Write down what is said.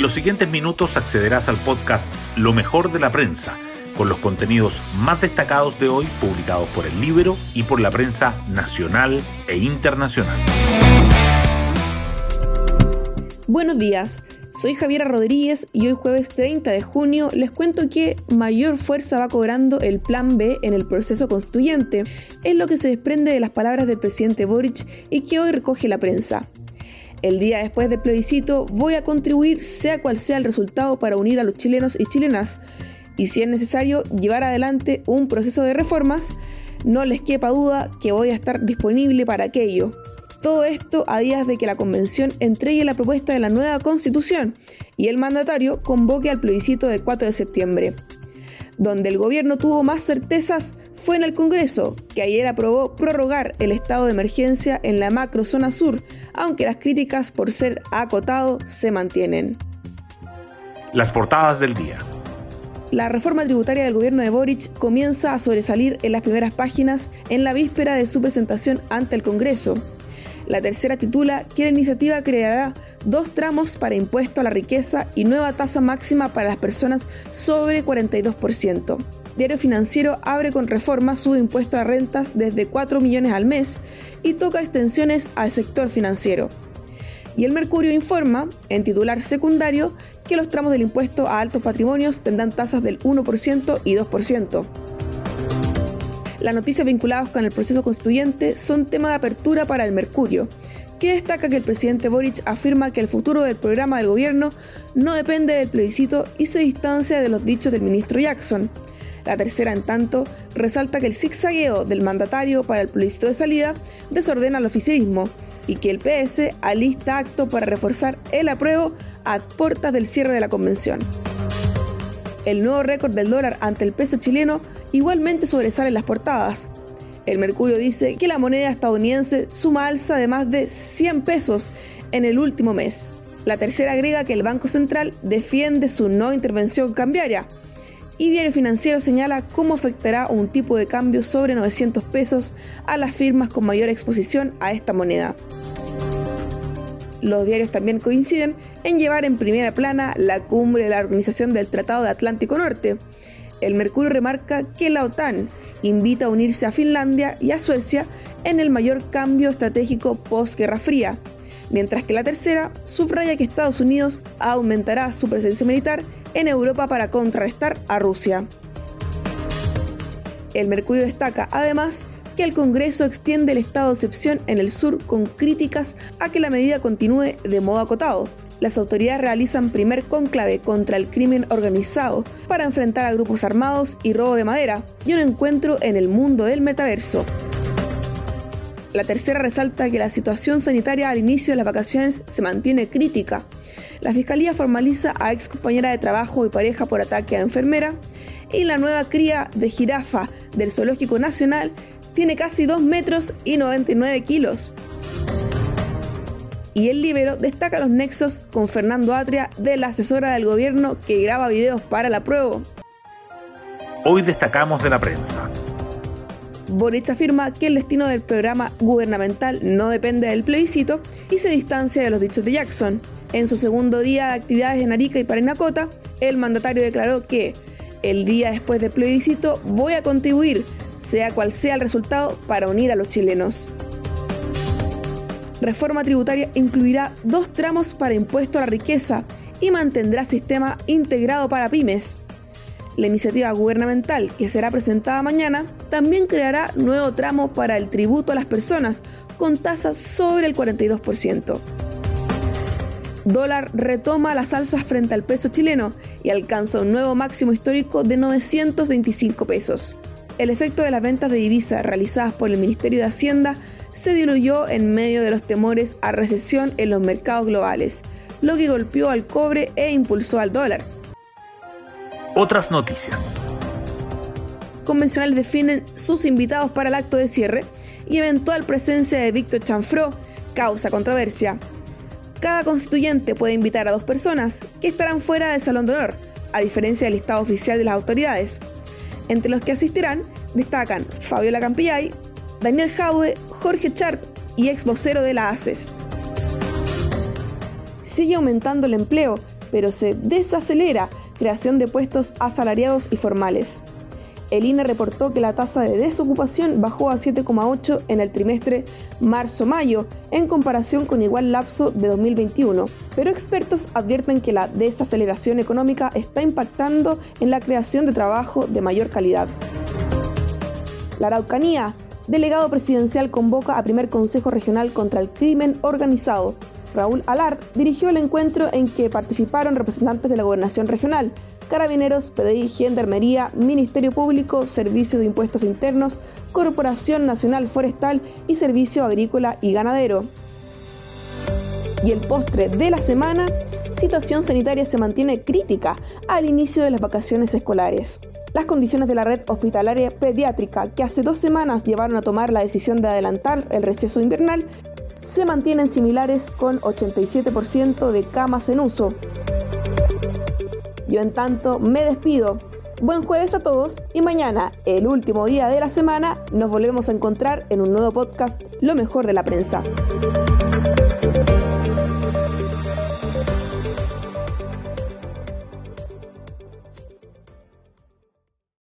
En los siguientes minutos accederás al podcast Lo mejor de la prensa, con los contenidos más destacados de hoy publicados por el libro y por la prensa nacional e internacional. Buenos días. Soy Javiera Rodríguez y hoy jueves 30 de junio les cuento que mayor fuerza va cobrando el Plan B en el proceso constituyente. Es lo que se desprende de las palabras del presidente Boric y que hoy recoge la prensa. El día después del plebiscito voy a contribuir sea cual sea el resultado para unir a los chilenos y chilenas y si es necesario llevar adelante un proceso de reformas, no les quepa duda que voy a estar disponible para aquello. Todo esto a días de que la convención entregue la propuesta de la nueva constitución y el mandatario convoque al plebiscito del 4 de septiembre. Donde el gobierno tuvo más certezas fue en el Congreso, que ayer aprobó prorrogar el estado de emergencia en la macro zona sur, aunque las críticas por ser acotado se mantienen. Las portadas del día. La reforma tributaria del gobierno de Boric comienza a sobresalir en las primeras páginas en la víspera de su presentación ante el Congreso. La tercera titula que la iniciativa creará dos tramos para impuesto a la riqueza y nueva tasa máxima para las personas sobre 42%. Diario Financiero abre con reforma su impuesto a rentas desde 4 millones al mes y toca extensiones al sector financiero. Y el Mercurio informa, en titular secundario, que los tramos del impuesto a altos patrimonios tendrán tasas del 1% y 2%. Las noticias vinculadas con el proceso constituyente son tema de apertura para el Mercurio, que destaca que el presidente Boric afirma que el futuro del programa del gobierno no depende del plebiscito y se distancia de los dichos del ministro Jackson. La tercera, en tanto, resalta que el zigzagueo del mandatario para el plebiscito de salida desordena el oficialismo y que el PS alista acto para reforzar el apruebo a puertas del cierre de la convención. El nuevo récord del dólar ante el peso chileno igualmente sobresale en las portadas. El Mercurio dice que la moneda estadounidense suma alza de más de 100 pesos en el último mes. La tercera agrega que el Banco Central defiende su no intervención cambiaria. Y Diario Financiero señala cómo afectará un tipo de cambio sobre 900 pesos a las firmas con mayor exposición a esta moneda. Los diarios también coinciden en llevar en primera plana la cumbre de la Organización del Tratado de Atlántico Norte. El Mercurio remarca que la OTAN invita a unirse a Finlandia y a Suecia en el mayor cambio estratégico post-Guerra Fría, mientras que la tercera subraya que Estados Unidos aumentará su presencia militar en Europa para contrarrestar a Rusia. El Mercurio destaca además que el Congreso extiende el estado de excepción en el sur con críticas a que la medida continúe de modo acotado. Las autoridades realizan primer cónclave contra el crimen organizado para enfrentar a grupos armados y robo de madera y un encuentro en el mundo del metaverso. La tercera resalta que la situación sanitaria al inicio de las vacaciones se mantiene crítica. La fiscalía formaliza a ex compañera de trabajo y pareja por ataque a enfermera y la nueva cría de jirafa del Zoológico Nacional tiene casi 2 metros y 99 kilos. Y el Libero destaca los nexos con Fernando Atria de la asesora del gobierno que graba videos para la prueba. Hoy destacamos de la prensa. Boric afirma que el destino del programa gubernamental no depende del plebiscito y se distancia de los dichos de Jackson. En su segundo día de actividades en Arica y Parinacota, el mandatario declaró que el día después del plebiscito voy a contribuir sea cual sea el resultado, para unir a los chilenos. Reforma tributaria incluirá dos tramos para impuesto a la riqueza y mantendrá sistema integrado para pymes. La iniciativa gubernamental, que será presentada mañana, también creará nuevo tramo para el tributo a las personas con tasas sobre el 42%. Dólar retoma las alzas frente al peso chileno y alcanza un nuevo máximo histórico de 925 pesos el efecto de las ventas de divisas realizadas por el Ministerio de Hacienda se diluyó en medio de los temores a recesión en los mercados globales, lo que golpeó al cobre e impulsó al dólar. Otras noticias. Convencionales definen sus invitados para el acto de cierre y eventual presencia de Víctor Chanfró causa controversia. Cada constituyente puede invitar a dos personas que estarán fuera del Salón de Honor, a diferencia del listado oficial de las autoridades. Entre los que asistirán destacan Fabiola Campillay, Daniel Jaue, Jorge Charp y ex vocero de la ACES. Sigue aumentando el empleo. pero se desacelera creación de puestos asalariados y formales. El INE reportó que la tasa de desocupación bajó a 7,8 en el trimestre marzo-mayo en comparación con igual lapso de 2021, pero expertos advierten que la desaceleración económica está impactando en la creación de trabajo de mayor calidad. La Araucanía, delegado presidencial convoca a primer Consejo Regional contra el Crimen Organizado. Raúl Alard dirigió el encuentro en que participaron representantes de la Gobernación Regional, Carabineros, PDI, Gendarmería, Ministerio Público, Servicio de Impuestos Internos, Corporación Nacional Forestal y Servicio Agrícola y Ganadero. Y el postre de la semana, situación sanitaria se mantiene crítica al inicio de las vacaciones escolares. Las condiciones de la red hospitalaria pediátrica, que hace dos semanas llevaron a tomar la decisión de adelantar el receso invernal, se mantienen similares con 87% de camas en uso. Yo en tanto me despido. Buen jueves a todos y mañana, el último día de la semana, nos volvemos a encontrar en un nuevo podcast, Lo mejor de la prensa.